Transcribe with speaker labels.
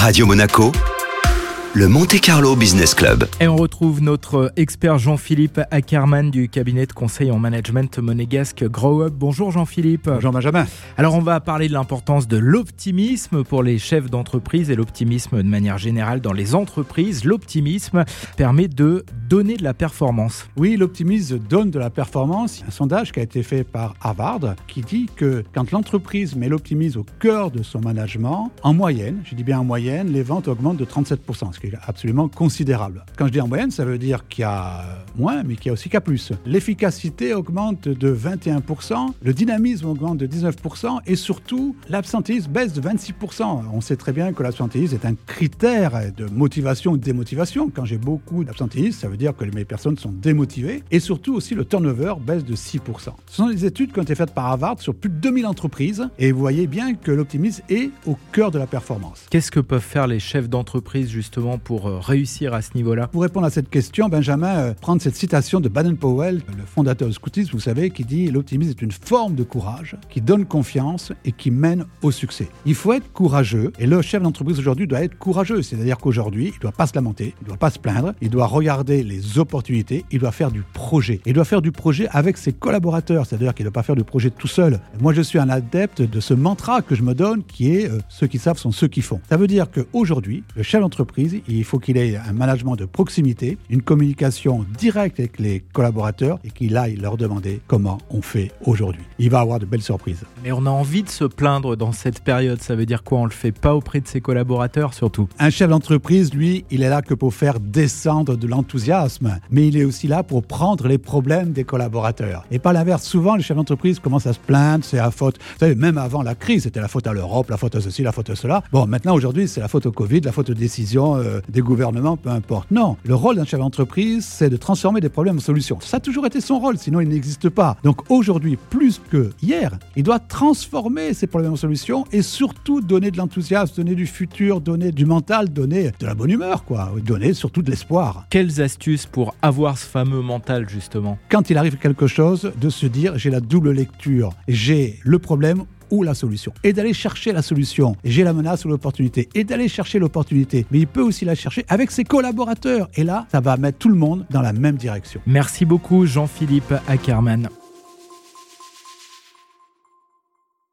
Speaker 1: Radio Monaco, le Monte Carlo Business Club.
Speaker 2: Et on retrouve notre expert Jean-Philippe Ackerman du cabinet de conseil en management monégasque Grow Up. Bonjour Jean-Philippe.
Speaker 3: Jean-Benjamin.
Speaker 2: Alors on va parler de l'importance de l'optimisme pour les chefs d'entreprise et l'optimisme de manière générale dans les entreprises. L'optimisme permet de donner de la performance.
Speaker 3: Oui, l'optimisme donne de la performance. Un sondage qui a été fait par Harvard qui dit que quand l'entreprise met l'optimisme au cœur de son management, en moyenne, je dis bien en moyenne, les ventes augmentent de 37%, ce qui absolument considérable. Quand je dis en moyenne, ça veut dire qu'il y a moins, mais qu'il y a aussi qu'à plus. L'efficacité augmente de 21%, le dynamisme augmente de 19% et surtout, l'absentéisme baisse de 26%. On sait très bien que l'absentéisme est un critère de motivation ou de démotivation. Quand j'ai beaucoup d'absentéisme, ça veut dire que mes personnes sont démotivées et surtout aussi le turnover baisse de 6%. Ce sont des études qui ont été faites par Harvard sur plus de 2000 entreprises et vous voyez bien que l'optimisme est au cœur de la performance.
Speaker 2: Qu'est-ce que peuvent faire les chefs d'entreprise justement pour euh, réussir à ce niveau-là
Speaker 3: Pour répondre à cette question, Benjamin, euh, prendre cette citation de Baden-Powell, le fondateur du scoutisme, vous savez, qui dit L'optimisme est une forme de courage qui donne confiance et qui mène au succès. Il faut être courageux et le chef d'entreprise aujourd'hui doit être courageux, c'est-à-dire qu'aujourd'hui, il ne doit pas se lamenter, il ne doit pas se plaindre, il doit regarder les opportunités, il doit faire du projet. Il doit faire du projet avec ses collaborateurs, c'est-à-dire qu'il ne doit pas faire du projet tout seul. Moi, je suis un adepte de ce mantra que je me donne qui est euh, ceux qui savent sont ceux qui font. Ça veut dire qu'aujourd'hui, le chef d'entreprise, il faut qu'il ait un management de proximité, une communication directe avec les collaborateurs et qu'il aille leur demander comment on fait aujourd'hui. Il va avoir de belles surprises.
Speaker 2: Mais on a envie de se plaindre dans cette période. Ça veut dire quoi? On le fait pas auprès de ses collaborateurs surtout?
Speaker 3: Un chef d'entreprise, lui, il est là que pour faire descendre de l'enthousiasme, mais il est aussi là pour prendre les problèmes des collaborateurs. Et par l'inverse, souvent, les chefs d'entreprise commencent à se plaindre, c'est la faute. Vous savez, même avant la crise, c'était la faute à l'Europe, la faute à ceci, la faute à cela. Bon, maintenant, aujourd'hui, c'est la faute au Covid, la faute aux décisions euh, des gouvernements, peu importe. Non, le rôle d'un chef d'entreprise, c'est de transformer des problèmes en solutions. Ça a toujours été son rôle, sinon il n'existe pas. Donc aujourd'hui, plus que hier, il doit transformer ces problèmes en solutions et surtout donner de l'enthousiasme, donner du futur, donner du mental, donner de la bonne humeur, quoi. Donner surtout de l'espoir.
Speaker 2: Quelles astuces pour avoir ce fameux mental justement?
Speaker 3: Quand il arrive quelque chose, de se dire j'ai la double lecture. J'ai le problème ou la solution. Et d'aller chercher la solution. J'ai la menace ou l'opportunité. Et d'aller chercher l'opportunité. Mais il peut aussi la chercher avec ses collaborateurs. Et là, ça va mettre tout le monde dans la même direction.
Speaker 2: Merci beaucoup Jean-Philippe Ackerman.